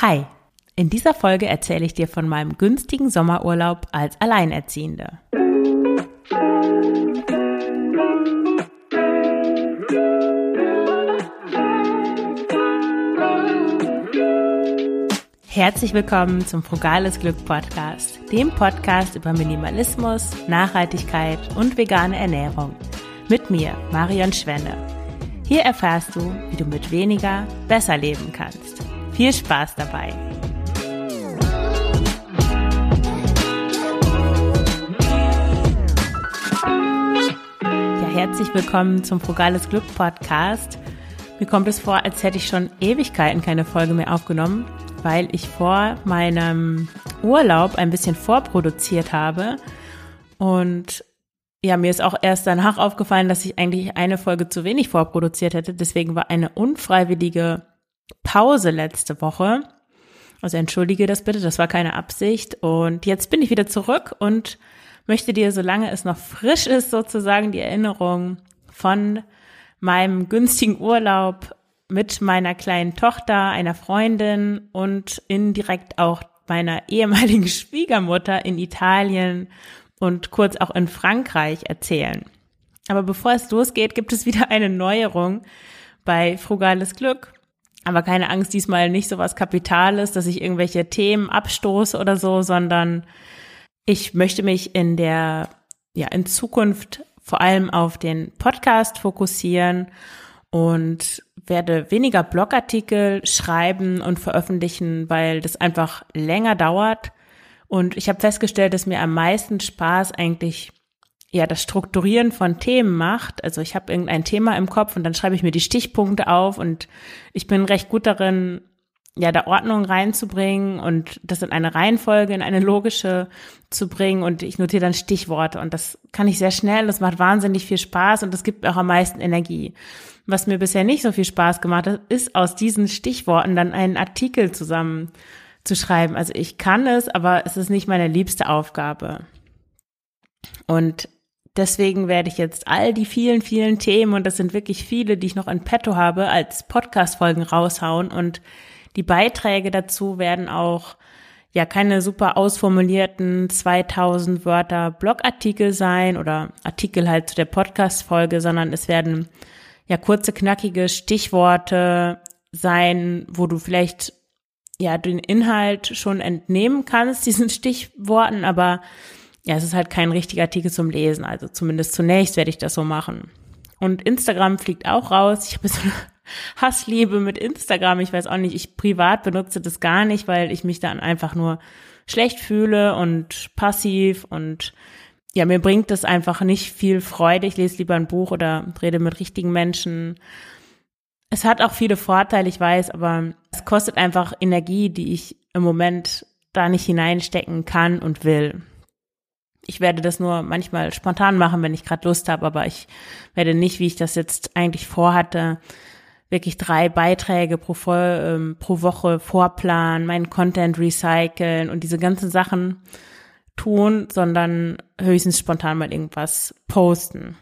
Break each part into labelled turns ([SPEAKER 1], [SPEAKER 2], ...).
[SPEAKER 1] Hi, in dieser Folge erzähle ich dir von meinem günstigen Sommerurlaub als Alleinerziehende. Herzlich willkommen zum Frugales Glück Podcast, dem Podcast über Minimalismus, Nachhaltigkeit und vegane Ernährung. Mit mir, Marion Schwenne. Hier erfährst du, wie du mit weniger besser leben kannst. Viel Spaß dabei! Ja, herzlich willkommen zum Frugales Glück Podcast. Mir kommt es vor, als hätte ich schon Ewigkeiten keine Folge mehr aufgenommen, weil ich vor meinem Urlaub ein bisschen vorproduziert habe. Und ja, mir ist auch erst danach aufgefallen, dass ich eigentlich eine Folge zu wenig vorproduziert hätte. Deswegen war eine unfreiwillige Pause letzte Woche. Also entschuldige das bitte, das war keine Absicht. Und jetzt bin ich wieder zurück und möchte dir, solange es noch frisch ist, sozusagen die Erinnerung von meinem günstigen Urlaub mit meiner kleinen Tochter, einer Freundin und indirekt auch meiner ehemaligen Schwiegermutter in Italien und kurz auch in Frankreich erzählen. Aber bevor es losgeht, gibt es wieder eine Neuerung bei Frugales Glück. Aber keine Angst, diesmal nicht so was Kapitales, dass ich irgendwelche Themen abstoße oder so, sondern ich möchte mich in der, ja, in Zukunft vor allem auf den Podcast fokussieren und werde weniger Blogartikel schreiben und veröffentlichen, weil das einfach länger dauert. Und ich habe festgestellt, dass mir am meisten Spaß eigentlich ja das Strukturieren von Themen macht. Also ich habe irgendein Thema im Kopf und dann schreibe ich mir die Stichpunkte auf und ich bin recht gut darin, ja, da Ordnung reinzubringen und das in eine Reihenfolge, in eine logische zu bringen und ich notiere dann Stichworte und das kann ich sehr schnell, das macht wahnsinnig viel Spaß und das gibt auch am meisten Energie. Was mir bisher nicht so viel Spaß gemacht hat, ist aus diesen Stichworten dann einen Artikel zusammen zu schreiben. Also ich kann es, aber es ist nicht meine liebste Aufgabe. Und Deswegen werde ich jetzt all die vielen, vielen Themen, und das sind wirklich viele, die ich noch in petto habe, als Podcast-Folgen raushauen. Und die Beiträge dazu werden auch ja keine super ausformulierten 2000 Wörter Blogartikel sein oder Artikel halt zu der Podcast-Folge, sondern es werden ja kurze, knackige Stichworte sein, wo du vielleicht ja den Inhalt schon entnehmen kannst, diesen Stichworten, aber ja, es ist halt kein richtiger Artikel zum Lesen. Also zumindest zunächst werde ich das so machen. Und Instagram fliegt auch raus. Ich habe so eine Hassliebe mit Instagram. Ich weiß auch nicht, ich privat benutze das gar nicht, weil ich mich dann einfach nur schlecht fühle und passiv und ja, mir bringt das einfach nicht viel Freude. Ich lese lieber ein Buch oder rede mit richtigen Menschen. Es hat auch viele Vorteile, ich weiß, aber es kostet einfach Energie, die ich im Moment da nicht hineinstecken kann und will. Ich werde das nur manchmal spontan machen, wenn ich gerade Lust habe, aber ich werde nicht, wie ich das jetzt eigentlich vorhatte, wirklich drei Beiträge pro, ähm, pro Woche vorplanen, meinen Content recyceln und diese ganzen Sachen tun, sondern höchstens spontan mal irgendwas posten.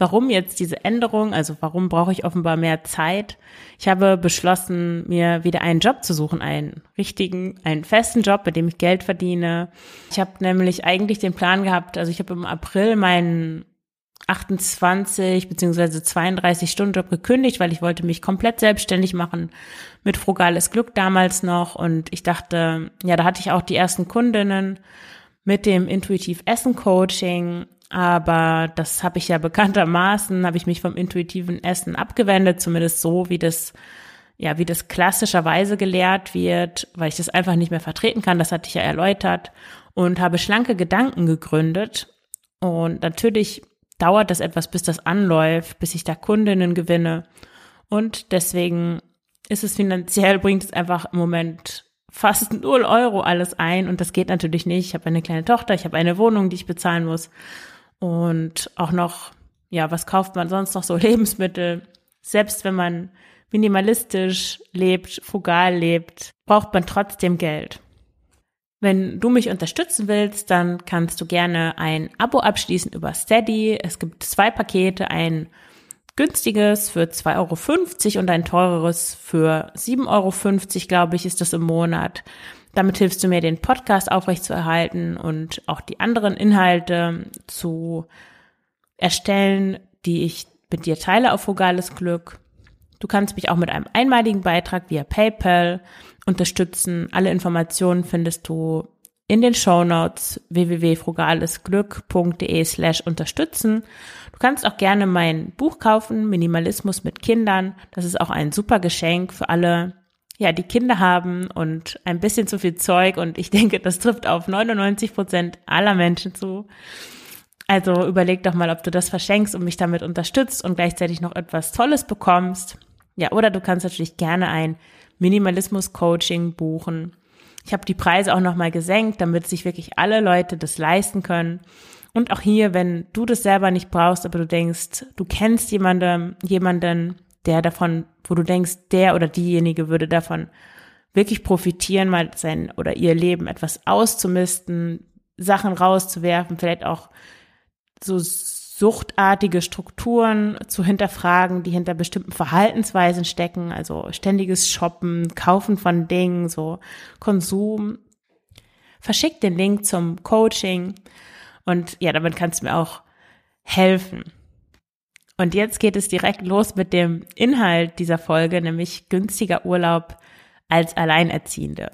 [SPEAKER 1] Warum jetzt diese Änderung? Also warum brauche ich offenbar mehr Zeit? Ich habe beschlossen, mir wieder einen Job zu suchen, einen richtigen, einen festen Job, bei dem ich Geld verdiene. Ich habe nämlich eigentlich den Plan gehabt, also ich habe im April meinen 28 beziehungsweise 32 Stunden Job gekündigt, weil ich wollte mich komplett selbstständig machen mit frugales Glück damals noch und ich dachte, ja, da hatte ich auch die ersten Kundinnen mit dem Intuitiv Essen Coaching aber das habe ich ja bekanntermaßen, habe ich mich vom intuitiven Essen abgewendet, zumindest so, wie das, ja, wie das klassischerweise gelehrt wird, weil ich das einfach nicht mehr vertreten kann. Das hatte ich ja erläutert und habe schlanke Gedanken gegründet. Und natürlich dauert das etwas, bis das anläuft, bis ich da Kundinnen gewinne. Und deswegen ist es finanziell, bringt es einfach im Moment fast null Euro alles ein. Und das geht natürlich nicht. Ich habe eine kleine Tochter, ich habe eine Wohnung, die ich bezahlen muss. Und auch noch, ja, was kauft man sonst noch so? Lebensmittel. Selbst wenn man minimalistisch lebt, frugal lebt, braucht man trotzdem Geld. Wenn du mich unterstützen willst, dann kannst du gerne ein Abo abschließen über Steady. Es gibt zwei Pakete, ein günstiges für 2,50 Euro und ein teureres für 7,50 Euro, glaube ich, ist das im Monat. Damit hilfst du mir, den Podcast aufrechtzuerhalten und auch die anderen Inhalte zu erstellen, die ich mit dir teile auf Frugales Glück. Du kannst mich auch mit einem einmaligen Beitrag via PayPal unterstützen. Alle Informationen findest du in den Show Notes www.frugalesglück.de slash unterstützen. Du kannst auch gerne mein Buch kaufen, Minimalismus mit Kindern. Das ist auch ein super Geschenk für alle, ja, die Kinder haben und ein bisschen zu viel Zeug. Und ich denke, das trifft auf 99 Prozent aller Menschen zu. Also überleg doch mal, ob du das verschenkst und mich damit unterstützt und gleichzeitig noch etwas Tolles bekommst. Ja, oder du kannst natürlich gerne ein Minimalismus-Coaching buchen. Ich habe die Preise auch nochmal gesenkt, damit sich wirklich alle Leute das leisten können. Und auch hier, wenn du das selber nicht brauchst, aber du denkst, du kennst jemanden, jemanden, der davon, wo du denkst, der oder diejenige würde davon wirklich profitieren, mal sein oder ihr Leben etwas auszumisten, Sachen rauszuwerfen, vielleicht auch so suchtartige Strukturen zu hinterfragen, die hinter bestimmten Verhaltensweisen stecken, also ständiges Shoppen, Kaufen von Dingen, so Konsum. Verschick den Link zum Coaching und ja, damit kannst du mir auch helfen. Und jetzt geht es direkt los mit dem Inhalt dieser Folge, nämlich günstiger Urlaub als Alleinerziehende.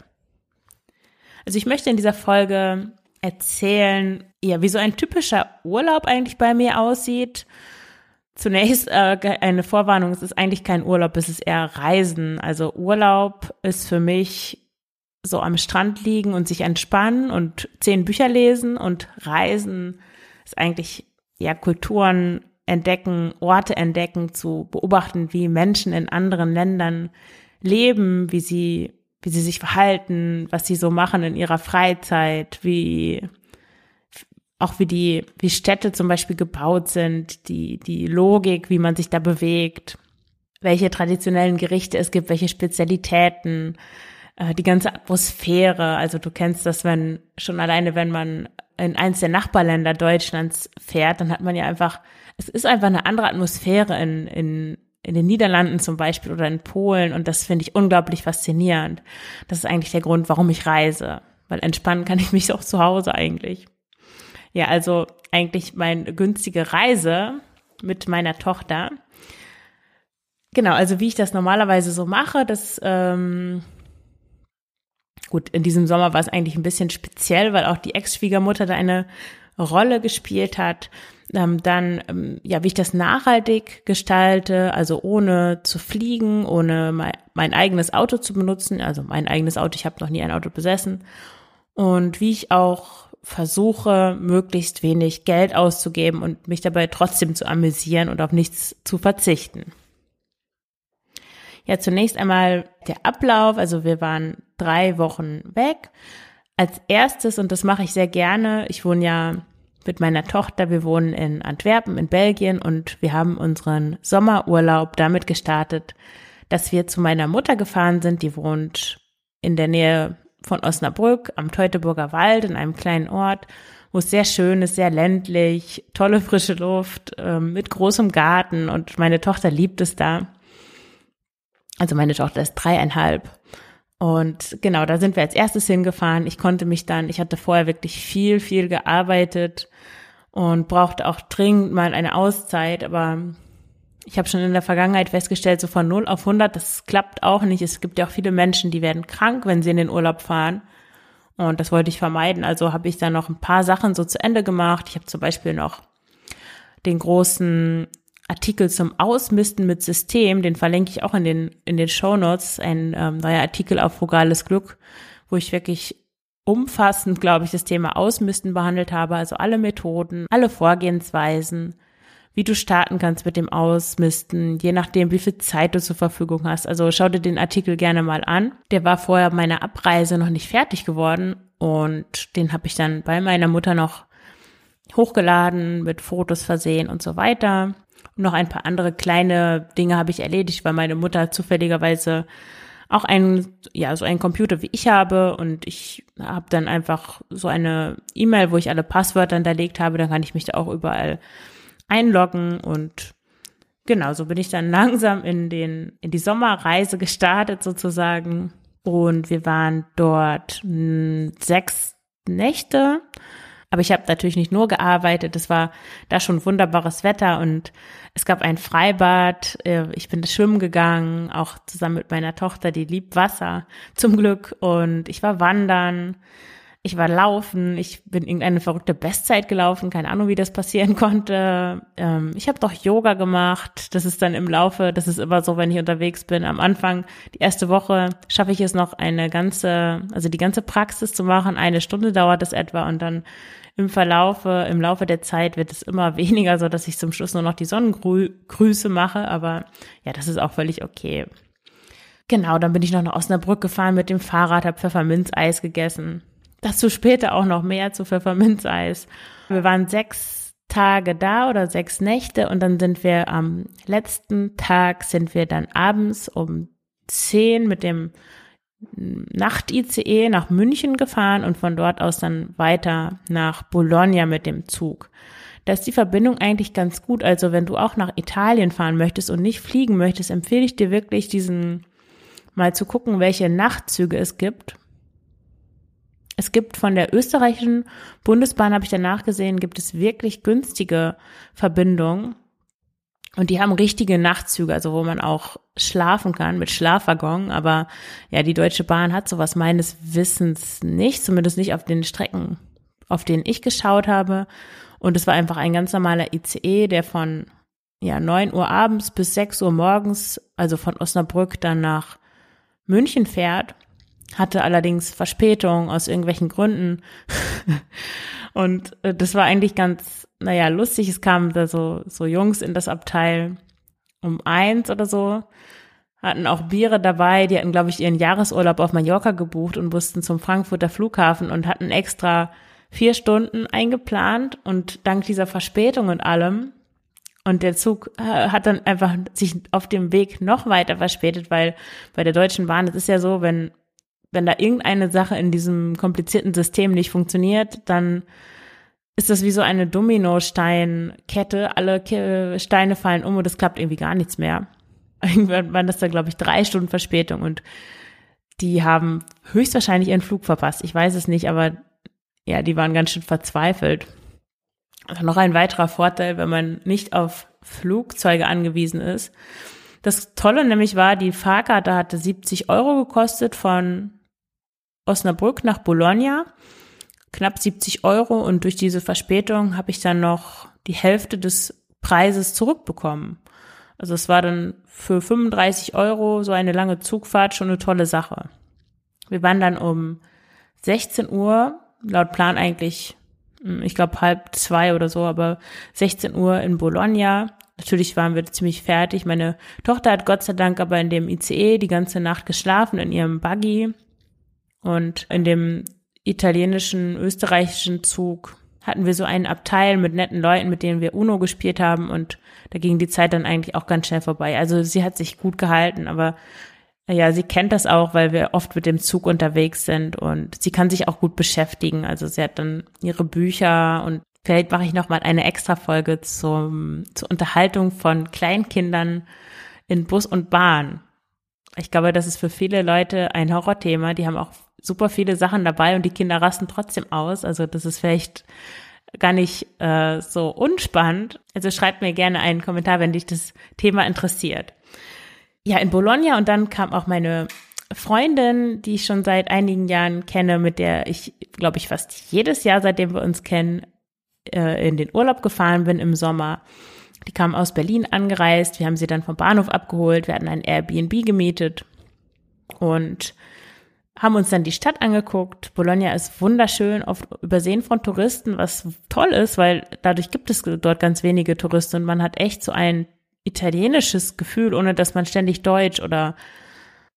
[SPEAKER 1] Also ich möchte in dieser Folge erzählen, ja, wie so ein typischer Urlaub eigentlich bei mir aussieht. Zunächst äh, eine Vorwarnung, es ist eigentlich kein Urlaub, es ist eher Reisen. Also Urlaub ist für mich so am Strand liegen und sich entspannen und zehn Bücher lesen und Reisen ist eigentlich ja Kulturen entdecken, Orte entdecken, zu beobachten, wie Menschen in anderen Ländern leben, wie sie wie sie sich verhalten, was sie so machen in ihrer Freizeit, wie auch wie die, wie Städte zum Beispiel gebaut sind, die, die Logik, wie man sich da bewegt, welche traditionellen Gerichte es gibt, welche Spezialitäten, äh, die ganze Atmosphäre. Also du kennst das, wenn schon alleine, wenn man in eins der Nachbarländer Deutschlands fährt, dann hat man ja einfach, es ist einfach eine andere Atmosphäre in, in in den Niederlanden zum Beispiel oder in Polen und das finde ich unglaublich faszinierend. Das ist eigentlich der Grund, warum ich reise, weil entspannen kann ich mich auch zu Hause eigentlich. Ja, also eigentlich meine günstige Reise mit meiner Tochter. Genau, also wie ich das normalerweise so mache, das ähm, gut, in diesem Sommer war es eigentlich ein bisschen speziell, weil auch die Ex-Schwiegermutter da eine Rolle gespielt hat. Ähm, dann, ähm, ja, wie ich das nachhaltig gestalte, also ohne zu fliegen, ohne mein, mein eigenes Auto zu benutzen, also mein eigenes Auto, ich habe noch nie ein Auto besessen. Und wie ich auch versuche, möglichst wenig Geld auszugeben und mich dabei trotzdem zu amüsieren und auf nichts zu verzichten. Ja, zunächst einmal der Ablauf. Also wir waren drei Wochen weg. Als erstes, und das mache ich sehr gerne, ich wohne ja mit meiner Tochter. Wir wohnen in Antwerpen in Belgien und wir haben unseren Sommerurlaub damit gestartet, dass wir zu meiner Mutter gefahren sind. Die wohnt in der Nähe von Osnabrück am Teutoburger Wald in einem kleinen Ort, wo es sehr schön ist, sehr ländlich, tolle frische Luft, äh, mit großem Garten und meine Tochter liebt es da. Also meine Tochter ist dreieinhalb und genau, da sind wir als erstes hingefahren. Ich konnte mich dann, ich hatte vorher wirklich viel, viel gearbeitet und brauchte auch dringend mal eine Auszeit, aber ich habe schon in der Vergangenheit festgestellt, so von 0 auf 100, das klappt auch nicht. Es gibt ja auch viele Menschen, die werden krank, wenn sie in den Urlaub fahren. Und das wollte ich vermeiden. Also habe ich dann noch ein paar Sachen so zu Ende gemacht. Ich habe zum Beispiel noch den großen Artikel zum Ausmisten mit System, den verlinke ich auch in den, in den Show Notes, ein ähm, neuer Artikel auf Frugales Glück, wo ich wirklich umfassend, glaube ich, das Thema Ausmisten behandelt habe, also alle Methoden, alle Vorgehensweisen, wie du starten kannst mit dem Ausmisten, je nachdem, wie viel Zeit du zur Verfügung hast. Also schau dir den Artikel gerne mal an. Der war vorher meiner Abreise noch nicht fertig geworden und den habe ich dann bei meiner Mutter noch hochgeladen, mit Fotos versehen und so weiter. Noch ein paar andere kleine Dinge habe ich erledigt, weil meine Mutter zufälligerweise auch einen, ja, so einen Computer wie ich habe und ich habe dann einfach so eine E-Mail, wo ich alle Passwörter hinterlegt habe, dann kann ich mich da auch überall einloggen und genau, so bin ich dann langsam in den, in die Sommerreise gestartet sozusagen. Und wir waren dort hm, sechs Nächte. Aber ich habe natürlich nicht nur gearbeitet. Es war da schon wunderbares Wetter und es gab ein Freibad. Äh, ich bin schwimmen gegangen, auch zusammen mit meiner Tochter, die liebt Wasser zum Glück. Und ich war wandern ich war laufen, ich bin irgendeine verrückte Bestzeit gelaufen, keine Ahnung, wie das passieren konnte. Ähm, ich habe doch Yoga gemacht. Das ist dann im Laufe, das ist immer so, wenn ich unterwegs bin. Am Anfang, die erste Woche, schaffe ich es noch eine ganze, also die ganze Praxis zu machen. Eine Stunde dauert es etwa und dann im Verlaufe, im Laufe der Zeit wird es immer weniger, so dass ich zum Schluss nur noch die Sonnengrüße mache. Aber ja, das ist auch völlig okay. Genau, dann bin ich noch nach Osnabrück gefahren mit dem Fahrrad, habe Pfefferminzeis gegessen Dazu später auch noch mehr zu Pfefferminzeis. Wir waren sechs Tage da oder sechs Nächte und dann sind wir am letzten Tag sind wir dann abends um zehn mit dem Nacht-ICE nach München gefahren und von dort aus dann weiter nach Bologna mit dem Zug. Da ist die Verbindung eigentlich ganz gut. Also wenn du auch nach Italien fahren möchtest und nicht fliegen möchtest, empfehle ich dir wirklich diesen mal zu gucken, welche Nachtzüge es gibt es gibt von der österreichischen Bundesbahn, habe ich danach gesehen, gibt es wirklich günstige Verbindungen. Und die haben richtige Nachtzüge, also wo man auch schlafen kann mit Schlafwaggon. Aber ja, die Deutsche Bahn hat sowas meines Wissens nicht, zumindest nicht auf den Strecken, auf denen ich geschaut habe. Und es war einfach ein ganz normaler ICE, der von ja, neun Uhr abends bis sechs Uhr morgens, also von Osnabrück dann nach München fährt hatte allerdings Verspätung aus irgendwelchen Gründen. und äh, das war eigentlich ganz, naja, lustig. Es kamen da so, so Jungs in das Abteil um eins oder so, hatten auch Biere dabei. Die hatten, glaube ich, ihren Jahresurlaub auf Mallorca gebucht und mussten zum Frankfurter Flughafen und hatten extra vier Stunden eingeplant und dank dieser Verspätung und allem und der Zug äh, hat dann einfach sich auf dem Weg noch weiter verspätet, weil bei der Deutschen Bahn, es ist ja so, wenn wenn da irgendeine Sache in diesem komplizierten System nicht funktioniert, dann ist das wie so eine Dominosteinkette. Alle Steine fallen um und es klappt irgendwie gar nichts mehr. Irgendwann waren das da, glaube ich, drei Stunden Verspätung und die haben höchstwahrscheinlich ihren Flug verpasst. Ich weiß es nicht, aber ja, die waren ganz schön verzweifelt. Also noch ein weiterer Vorteil, wenn man nicht auf Flugzeuge angewiesen ist. Das Tolle nämlich war, die Fahrkarte hatte 70 Euro gekostet von Osnabrück nach Bologna, knapp 70 Euro und durch diese Verspätung habe ich dann noch die Hälfte des Preises zurückbekommen. Also es war dann für 35 Euro so eine lange Zugfahrt schon eine tolle Sache. Wir waren dann um 16 Uhr, laut Plan eigentlich, hm, ich glaube halb zwei oder so, aber 16 Uhr in Bologna. Natürlich waren wir ziemlich fertig. Meine Tochter hat Gott sei Dank aber in dem ICE die ganze Nacht geschlafen in ihrem Buggy und in dem italienischen, österreichischen Zug hatten wir so einen Abteil mit netten Leuten, mit denen wir Uno gespielt haben und da ging die Zeit dann eigentlich auch ganz schnell vorbei. Also sie hat sich gut gehalten, aber ja, sie kennt das auch, weil wir oft mit dem Zug unterwegs sind und sie kann sich auch gut beschäftigen. Also sie hat dann ihre Bücher und vielleicht mache ich noch mal eine extra Folge zum, zur Unterhaltung von Kleinkindern in Bus und Bahn. Ich glaube, das ist für viele Leute ein Horrorthema. Die haben auch super viele Sachen dabei und die Kinder rasten trotzdem aus. Also das ist vielleicht gar nicht äh, so unspannend. Also schreibt mir gerne einen Kommentar, wenn dich das Thema interessiert. Ja, in Bologna und dann kam auch meine Freundin, die ich schon seit einigen Jahren kenne, mit der ich, glaube ich, fast jedes Jahr, seitdem wir uns kennen, äh, in den Urlaub gefahren bin im Sommer. Die kam aus Berlin angereist. Wir haben sie dann vom Bahnhof abgeholt. Wir hatten ein Airbnb gemietet und haben uns dann die Stadt angeguckt. Bologna ist wunderschön, oft übersehen von Touristen, was toll ist, weil dadurch gibt es dort ganz wenige Touristen und man hat echt so ein italienisches Gefühl, ohne dass man ständig Deutsch oder,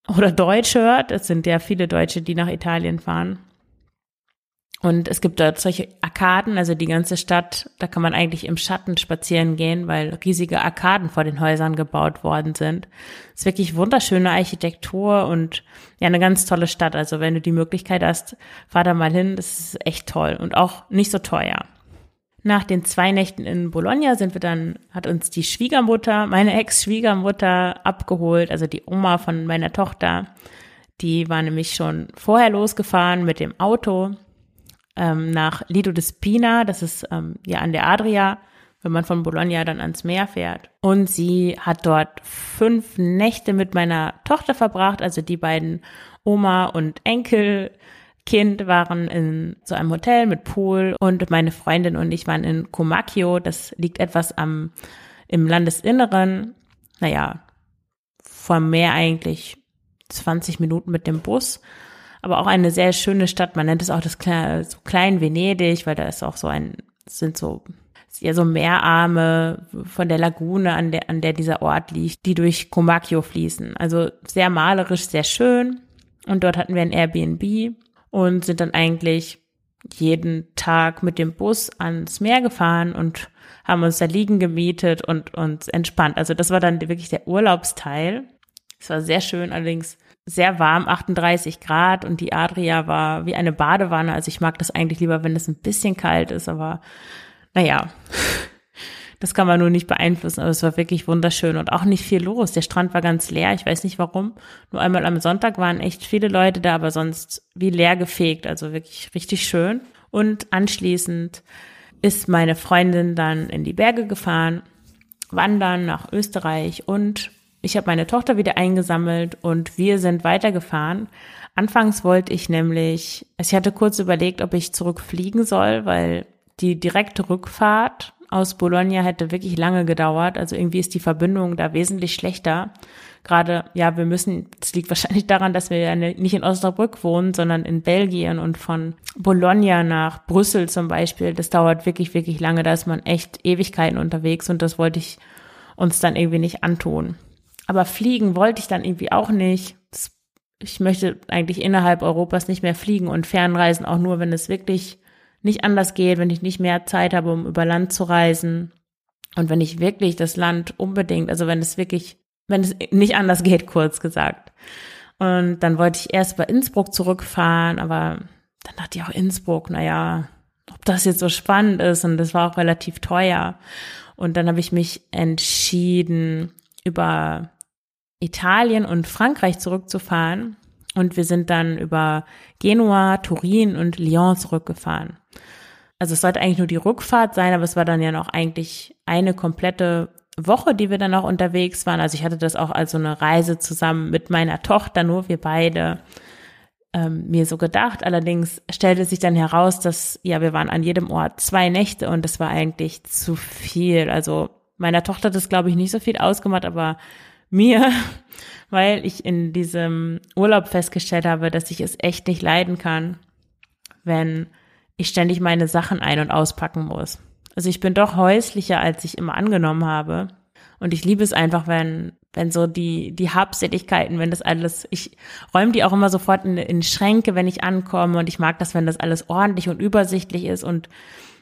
[SPEAKER 1] oder Deutsch hört. Es sind ja viele Deutsche, die nach Italien fahren. Und es gibt dort solche Arkaden, also die ganze Stadt, da kann man eigentlich im Schatten spazieren gehen, weil riesige Arkaden vor den Häusern gebaut worden sind. Es ist wirklich wunderschöne Architektur und ja, eine ganz tolle Stadt. Also wenn du die Möglichkeit hast, fahr da mal hin, das ist echt toll und auch nicht so teuer. Nach den zwei Nächten in Bologna sind wir dann, hat uns die Schwiegermutter, meine Ex-Schwiegermutter abgeholt, also die Oma von meiner Tochter. Die war nämlich schon vorher losgefahren mit dem Auto ähm, nach Lido de Spina, das ist ähm, ja an der Adria, wenn man von Bologna dann ans Meer fährt. Und sie hat dort fünf Nächte mit meiner Tochter verbracht, also die beiden Oma und Enkelkind waren in so einem Hotel mit Pool. Und meine Freundin und ich waren in Comacchio, das liegt etwas am im Landesinneren, naja, vom Meer eigentlich 20 Minuten mit dem Bus aber auch eine sehr schöne Stadt. Man nennt es auch das Kle so klein Venedig, weil da ist auch so ein, sind so ja so Meerarme von der Lagune, an der, an der dieser Ort liegt, die durch Comacchio fließen. Also sehr malerisch, sehr schön. Und dort hatten wir ein Airbnb und sind dann eigentlich jeden Tag mit dem Bus ans Meer gefahren und haben uns da liegen gemietet und uns entspannt. Also das war dann wirklich der Urlaubsteil. Es war sehr schön, allerdings sehr warm, 38 Grad und die Adria war wie eine Badewanne. Also ich mag das eigentlich lieber, wenn es ein bisschen kalt ist, aber naja, das kann man nur nicht beeinflussen. Aber es war wirklich wunderschön und auch nicht viel los. Der Strand war ganz leer. Ich weiß nicht warum. Nur einmal am Sonntag waren echt viele Leute da, aber sonst wie leer gefegt. Also wirklich richtig schön. Und anschließend ist meine Freundin dann in die Berge gefahren, wandern nach Österreich und ich habe meine Tochter wieder eingesammelt und wir sind weitergefahren. Anfangs wollte ich nämlich, ich hatte kurz überlegt, ob ich zurückfliegen soll, weil die direkte Rückfahrt aus Bologna hätte wirklich lange gedauert. Also irgendwie ist die Verbindung da wesentlich schlechter. Gerade, ja, wir müssen, es liegt wahrscheinlich daran, dass wir ja nicht in Osnabrück wohnen, sondern in Belgien und von Bologna nach Brüssel zum Beispiel. Das dauert wirklich, wirklich lange. Da ist man echt Ewigkeiten unterwegs und das wollte ich uns dann irgendwie nicht antun. Aber fliegen wollte ich dann irgendwie auch nicht. Ich möchte eigentlich innerhalb Europas nicht mehr fliegen und fernreisen, auch nur, wenn es wirklich nicht anders geht, wenn ich nicht mehr Zeit habe, um über Land zu reisen. Und wenn ich wirklich das Land unbedingt, also wenn es wirklich, wenn es nicht anders geht, kurz gesagt. Und dann wollte ich erst bei Innsbruck zurückfahren, aber dann dachte ich auch Innsbruck, naja, ob das jetzt so spannend ist und das war auch relativ teuer. Und dann habe ich mich entschieden, über Italien und Frankreich zurückzufahren. Und wir sind dann über Genua, Turin und Lyon zurückgefahren. Also es sollte eigentlich nur die Rückfahrt sein, aber es war dann ja noch eigentlich eine komplette Woche, die wir dann auch unterwegs waren. Also ich hatte das auch als so eine Reise zusammen mit meiner Tochter, nur wir beide ähm, mir so gedacht. Allerdings stellte sich dann heraus, dass ja, wir waren an jedem Ort zwei Nächte und das war eigentlich zu viel. Also meiner Tochter hat das, glaube ich, nicht so viel ausgemacht, aber mir, weil ich in diesem Urlaub festgestellt habe, dass ich es echt nicht leiden kann, wenn ich ständig meine Sachen ein- und auspacken muss. Also ich bin doch häuslicher, als ich immer angenommen habe. Und ich liebe es einfach, wenn, wenn so die, die Habseligkeiten, wenn das alles, ich räume die auch immer sofort in, in Schränke, wenn ich ankomme und ich mag das, wenn das alles ordentlich und übersichtlich ist und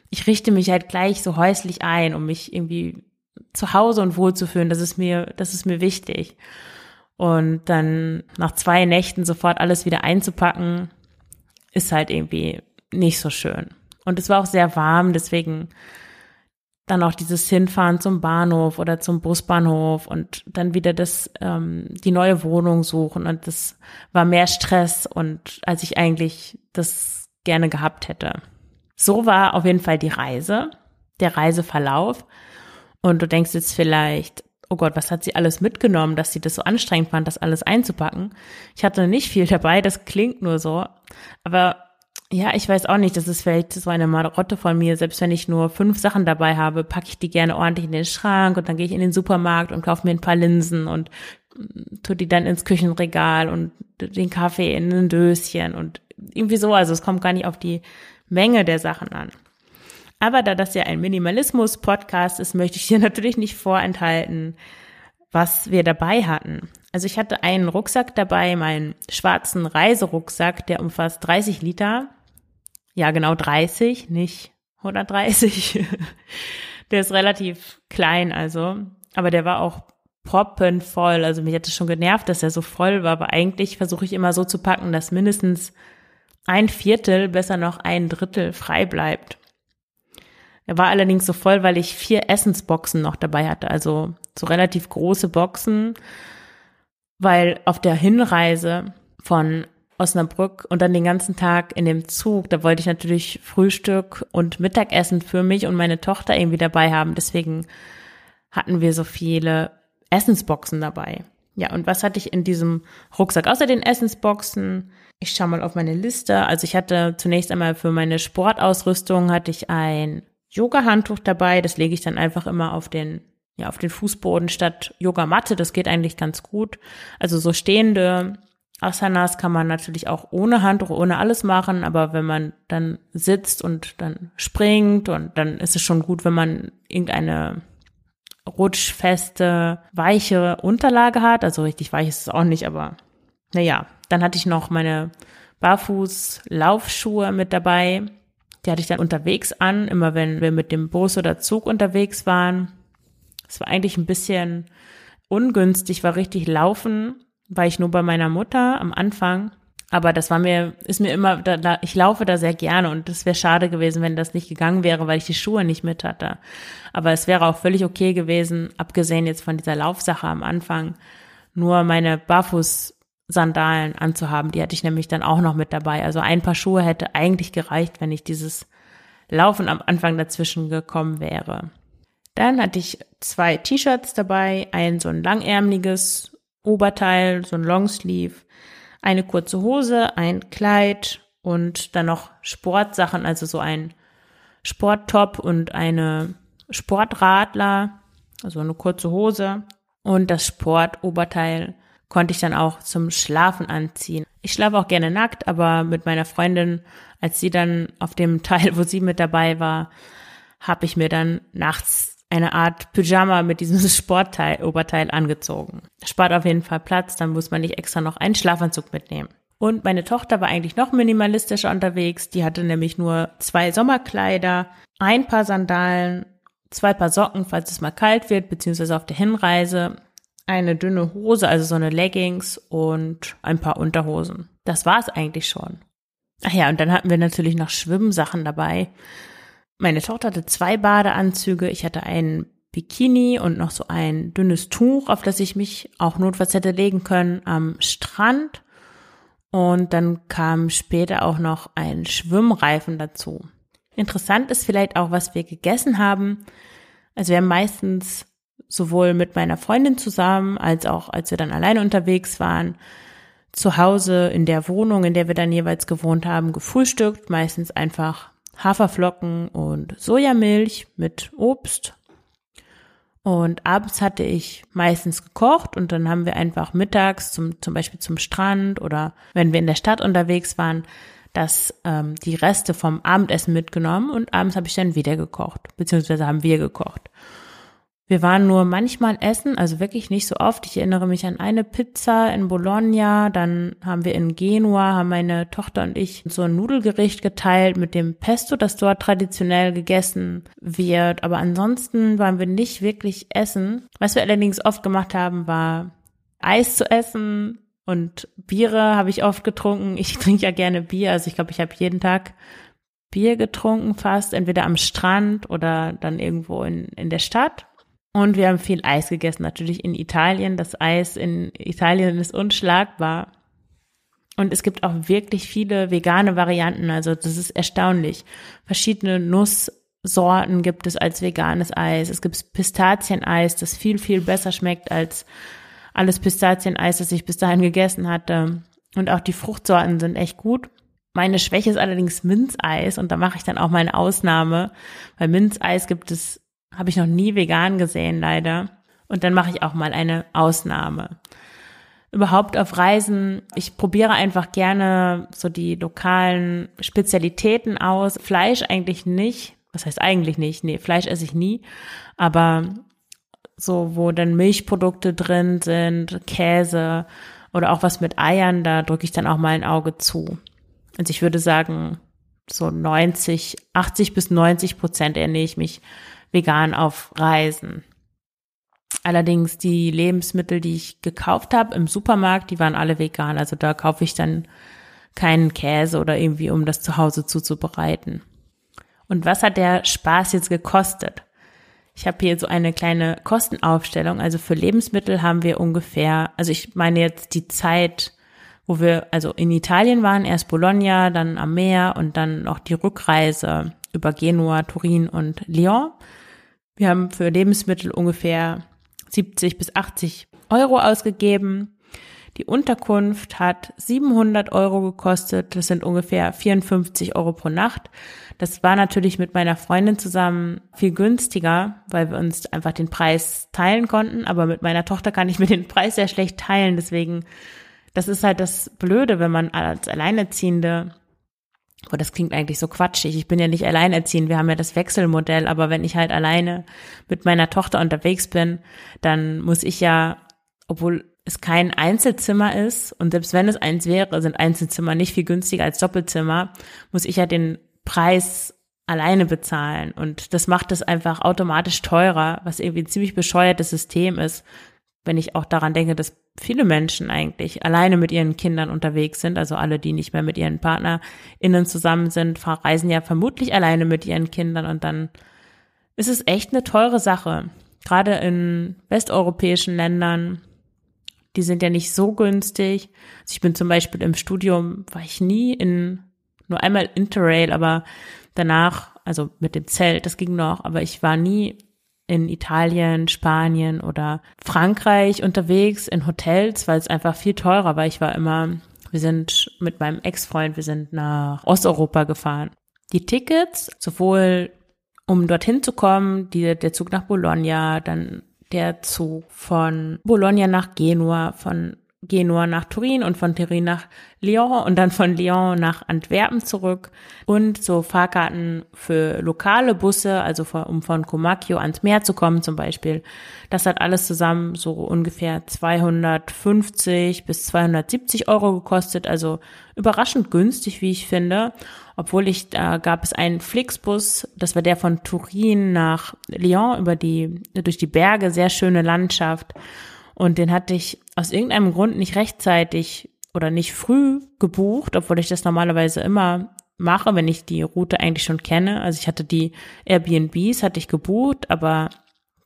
[SPEAKER 1] ich richte mich halt gleich so häuslich ein, um mich irgendwie zu Hause und wohlzufühlen, das ist mir, das ist mir wichtig. Und dann nach zwei Nächten sofort alles wieder einzupacken, ist halt irgendwie nicht so schön. Und es war auch sehr warm, deswegen dann auch dieses Hinfahren zum Bahnhof oder zum Busbahnhof und dann wieder das ähm, die neue Wohnung suchen und das war mehr Stress und als ich eigentlich das gerne gehabt hätte. So war auf jeden Fall die Reise, der Reiseverlauf. Und du denkst jetzt vielleicht, oh Gott, was hat sie alles mitgenommen, dass sie das so anstrengend fand, das alles einzupacken. Ich hatte nicht viel dabei, das klingt nur so. Aber ja, ich weiß auch nicht, das ist vielleicht so eine Marotte von mir. Selbst wenn ich nur fünf Sachen dabei habe, packe ich die gerne ordentlich in den Schrank und dann gehe ich in den Supermarkt und kaufe mir ein paar Linsen und mm, tue die dann ins Küchenregal und den Kaffee in ein Döschen und irgendwie so. Also es kommt gar nicht auf die Menge der Sachen an. Aber da das ja ein Minimalismus-Podcast ist, möchte ich dir natürlich nicht vorenthalten, was wir dabei hatten. Also ich hatte einen Rucksack dabei, meinen schwarzen Reiserucksack, der umfasst 30 Liter. Ja, genau 30, nicht 130. der ist relativ klein, also. Aber der war auch proppenvoll. Also mich hat es schon genervt, dass er so voll war. Aber eigentlich versuche ich immer so zu packen, dass mindestens ein Viertel, besser noch ein Drittel frei bleibt. Er war allerdings so voll, weil ich vier Essensboxen noch dabei hatte, also so relativ große Boxen, weil auf der Hinreise von Osnabrück und dann den ganzen Tag in dem Zug, da wollte ich natürlich Frühstück und Mittagessen für mich und meine Tochter irgendwie dabei haben. Deswegen hatten wir so viele Essensboxen dabei. Ja, und was hatte ich in diesem Rucksack? Außer den Essensboxen, ich schaue mal auf meine Liste. Also ich hatte zunächst einmal für meine Sportausrüstung hatte ich ein Yoga-Handtuch dabei. Das lege ich dann einfach immer auf den, ja, auf den Fußboden statt Yogamatte. Das geht eigentlich ganz gut. Also so stehende Asanas kann man natürlich auch ohne Handtuch, ohne alles machen, aber wenn man dann sitzt und dann springt und dann ist es schon gut, wenn man irgendeine rutschfeste, weiche Unterlage hat. Also richtig weich ist es auch nicht, aber naja, dann hatte ich noch meine Barfuß-Laufschuhe mit dabei. Die hatte ich dann unterwegs an, immer wenn wir mit dem Bus oder Zug unterwegs waren. Es war eigentlich ein bisschen ungünstig, war richtig laufen war ich nur bei meiner Mutter am Anfang. Aber das war mir, ist mir immer, da, da, ich laufe da sehr gerne und es wäre schade gewesen, wenn das nicht gegangen wäre, weil ich die Schuhe nicht mit hatte. Aber es wäre auch völlig okay gewesen, abgesehen jetzt von dieser Laufsache am Anfang, nur meine Barfuß-Sandalen anzuhaben. Die hatte ich nämlich dann auch noch mit dabei. Also ein paar Schuhe hätte eigentlich gereicht, wenn ich dieses Laufen am Anfang dazwischen gekommen wäre. Dann hatte ich zwei T-Shirts dabei, ein so ein langärmliches Oberteil, so ein Longsleeve, eine kurze Hose, ein Kleid und dann noch Sportsachen, also so ein Sporttop und eine Sportradler, also eine kurze Hose und das Sportoberteil konnte ich dann auch zum Schlafen anziehen. Ich schlafe auch gerne nackt, aber mit meiner Freundin, als sie dann auf dem Teil, wo sie mit dabei war, habe ich mir dann nachts eine Art Pyjama mit diesem Sportteil, Oberteil angezogen. Spart auf jeden Fall Platz, dann muss man nicht extra noch einen Schlafanzug mitnehmen. Und meine Tochter war eigentlich noch minimalistischer unterwegs. Die hatte nämlich nur zwei Sommerkleider, ein paar Sandalen, zwei Paar Socken, falls es mal kalt wird, beziehungsweise auf der Hinreise, eine dünne Hose, also so eine Leggings und ein paar Unterhosen. Das war es eigentlich schon. Ach ja, und dann hatten wir natürlich noch Schwimmsachen dabei. Meine Tochter hatte zwei Badeanzüge, ich hatte einen Bikini und noch so ein dünnes Tuch, auf das ich mich auch notfalls hätte legen können am Strand. Und dann kam später auch noch ein Schwimmreifen dazu. Interessant ist vielleicht auch, was wir gegessen haben. Also wir haben meistens sowohl mit meiner Freundin zusammen, als auch als wir dann alleine unterwegs waren, zu Hause in der Wohnung, in der wir dann jeweils gewohnt haben, gefrühstückt, meistens einfach Haferflocken und Sojamilch mit Obst. Und abends hatte ich meistens gekocht und dann haben wir einfach mittags zum, zum Beispiel zum Strand oder wenn wir in der Stadt unterwegs waren, das, ähm, die Reste vom Abendessen mitgenommen und abends habe ich dann wieder gekocht, beziehungsweise haben wir gekocht. Wir waren nur manchmal essen, also wirklich nicht so oft. Ich erinnere mich an eine Pizza in Bologna, dann haben wir in Genua, haben meine Tochter und ich so ein Nudelgericht geteilt mit dem Pesto, das dort traditionell gegessen wird. Aber ansonsten waren wir nicht wirklich essen. Was wir allerdings oft gemacht haben, war Eis zu essen und Biere habe ich oft getrunken. Ich trinke ja gerne Bier, also ich glaube, ich habe jeden Tag Bier getrunken fast, entweder am Strand oder dann irgendwo in, in der Stadt. Und wir haben viel Eis gegessen, natürlich in Italien. Das Eis in Italien ist unschlagbar. Und es gibt auch wirklich viele vegane Varianten. Also das ist erstaunlich. Verschiedene Nusssorten gibt es als veganes Eis. Es gibt Pistazieneis, das viel, viel besser schmeckt als alles Pistazieneis, das ich bis dahin gegessen hatte. Und auch die Fruchtsorten sind echt gut. Meine Schwäche ist allerdings Minzeis und da mache ich dann auch meine Ausnahme, weil Minzeis gibt es habe ich noch nie vegan gesehen, leider. Und dann mache ich auch mal eine Ausnahme. Überhaupt auf Reisen, ich probiere einfach gerne so die lokalen Spezialitäten aus. Fleisch eigentlich nicht. Was heißt eigentlich nicht? Nee, Fleisch esse ich nie. Aber so, wo dann Milchprodukte drin sind, Käse oder auch was mit Eiern, da drücke ich dann auch mal ein Auge zu. Also ich würde sagen, so 90, 80 bis 90 Prozent ernähre ich mich vegan auf Reisen. Allerdings die Lebensmittel, die ich gekauft habe im Supermarkt, die waren alle vegan. Also da kaufe ich dann keinen Käse oder irgendwie, um das zu Hause zuzubereiten. Und was hat der Spaß jetzt gekostet? Ich habe hier so eine kleine Kostenaufstellung. Also für Lebensmittel haben wir ungefähr, also ich meine jetzt die Zeit, wo wir also in Italien waren, erst Bologna, dann am Meer und dann noch die Rückreise über Genua, Turin und Lyon. Wir haben für Lebensmittel ungefähr 70 bis 80 Euro ausgegeben. Die Unterkunft hat 700 Euro gekostet. Das sind ungefähr 54 Euro pro Nacht. Das war natürlich mit meiner Freundin zusammen viel günstiger, weil wir uns einfach den Preis teilen konnten. Aber mit meiner Tochter kann ich mir den Preis sehr schlecht teilen. Deswegen, das ist halt das Blöde, wenn man als Alleinerziehende Oh, das klingt eigentlich so quatschig. Ich bin ja nicht alleinerziehend. Wir haben ja das Wechselmodell. Aber wenn ich halt alleine mit meiner Tochter unterwegs bin, dann muss ich ja, obwohl es kein Einzelzimmer ist und selbst wenn es eins wäre, sind Einzelzimmer nicht viel günstiger als Doppelzimmer, muss ich ja den Preis alleine bezahlen und das macht es einfach automatisch teurer, was irgendwie ein ziemlich bescheuertes System ist, wenn ich auch daran denke, dass viele Menschen eigentlich alleine mit ihren Kindern unterwegs sind, also alle, die nicht mehr mit ihren PartnerInnen zusammen sind, reisen ja vermutlich alleine mit ihren Kindern und dann ist es echt eine teure Sache. Gerade in westeuropäischen Ländern die sind ja nicht so günstig. Also ich bin zum Beispiel im Studium, war ich nie in, nur einmal Interrail, aber danach, also mit dem Zelt, das ging noch, aber ich war nie in Italien, Spanien oder Frankreich unterwegs in Hotels, weil es einfach viel teurer war. Ich war immer, wir sind mit meinem Ex-Freund, wir sind nach Osteuropa gefahren. Die Tickets, sowohl um dorthin zu kommen, die, der Zug nach Bologna, dann der Zug von Bologna nach Genua, von Genua nach Turin und von Turin nach Lyon und dann von Lyon nach Antwerpen zurück und so Fahrkarten für lokale Busse, also um von Comacchio ans Meer zu kommen zum Beispiel. Das hat alles zusammen so ungefähr 250 bis 270 Euro gekostet, also überraschend günstig, wie ich finde obwohl ich, da gab es einen Flixbus, das war der von Turin nach Lyon über die, durch die Berge, sehr schöne Landschaft. Und den hatte ich aus irgendeinem Grund nicht rechtzeitig oder nicht früh gebucht, obwohl ich das normalerweise immer mache, wenn ich die Route eigentlich schon kenne. Also ich hatte die Airbnbs, hatte ich gebucht, aber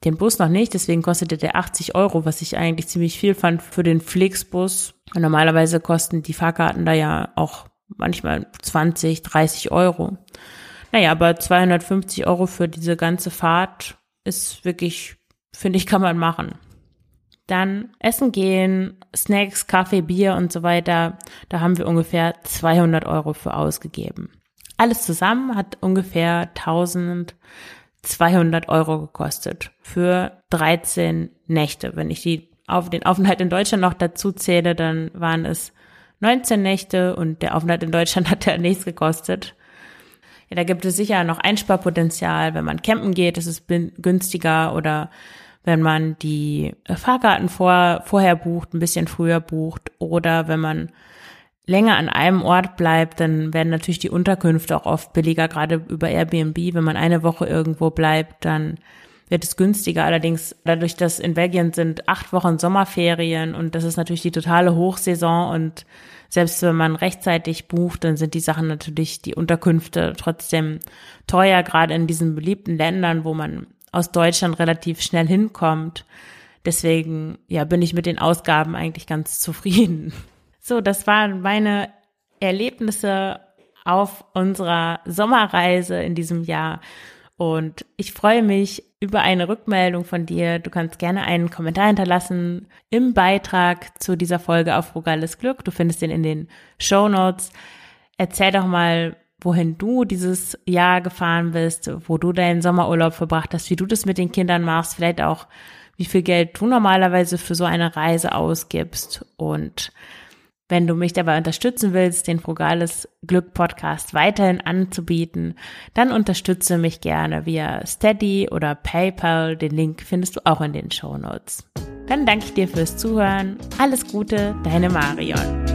[SPEAKER 1] den Bus noch nicht, deswegen kostete der 80 Euro, was ich eigentlich ziemlich viel fand für den Flixbus. Normalerweise kosten die Fahrkarten da ja auch manchmal 20, 30 Euro. Naja, aber 250 Euro für diese ganze Fahrt ist wirklich, finde ich, kann man machen. Dann Essen gehen, Snacks, Kaffee, Bier und so weiter. Da haben wir ungefähr 200 Euro für ausgegeben. Alles zusammen hat ungefähr 1200 Euro gekostet für 13 Nächte. Wenn ich die auf den Aufenthalt in Deutschland noch dazu zähle, dann waren es 19 Nächte und der Aufenthalt in Deutschland hat ja nichts gekostet. Ja, da gibt es sicher noch Einsparpotenzial. Wenn man campen geht, ist es günstiger oder wenn man die Fahrkarten vor, vorher bucht, ein bisschen früher bucht oder wenn man länger an einem Ort bleibt, dann werden natürlich die Unterkünfte auch oft billiger, gerade über Airbnb. Wenn man eine Woche irgendwo bleibt, dann wird es günstiger. Allerdings dadurch, dass in Belgien sind acht Wochen Sommerferien und das ist natürlich die totale Hochsaison und selbst wenn man rechtzeitig bucht, dann sind die Sachen natürlich, die Unterkünfte trotzdem teuer, gerade in diesen beliebten Ländern, wo man aus Deutschland relativ schnell hinkommt. Deswegen, ja, bin ich mit den Ausgaben eigentlich ganz zufrieden. So, das waren meine Erlebnisse auf unserer Sommerreise in diesem Jahr. Und ich freue mich über eine Rückmeldung von dir. Du kannst gerne einen Kommentar hinterlassen im Beitrag zu dieser Folge auf Frugales Glück. Du findest den in den Show Notes. Erzähl doch mal, wohin du dieses Jahr gefahren bist, wo du deinen Sommerurlaub verbracht hast, wie du das mit den Kindern machst, vielleicht auch, wie viel Geld du normalerweise für so eine Reise ausgibst und wenn du mich dabei unterstützen willst, den Frugales Glück Podcast weiterhin anzubieten, dann unterstütze mich gerne via Steady oder PayPal. Den Link findest du auch in den Show Notes. Dann danke ich dir fürs Zuhören. Alles Gute, deine Marion.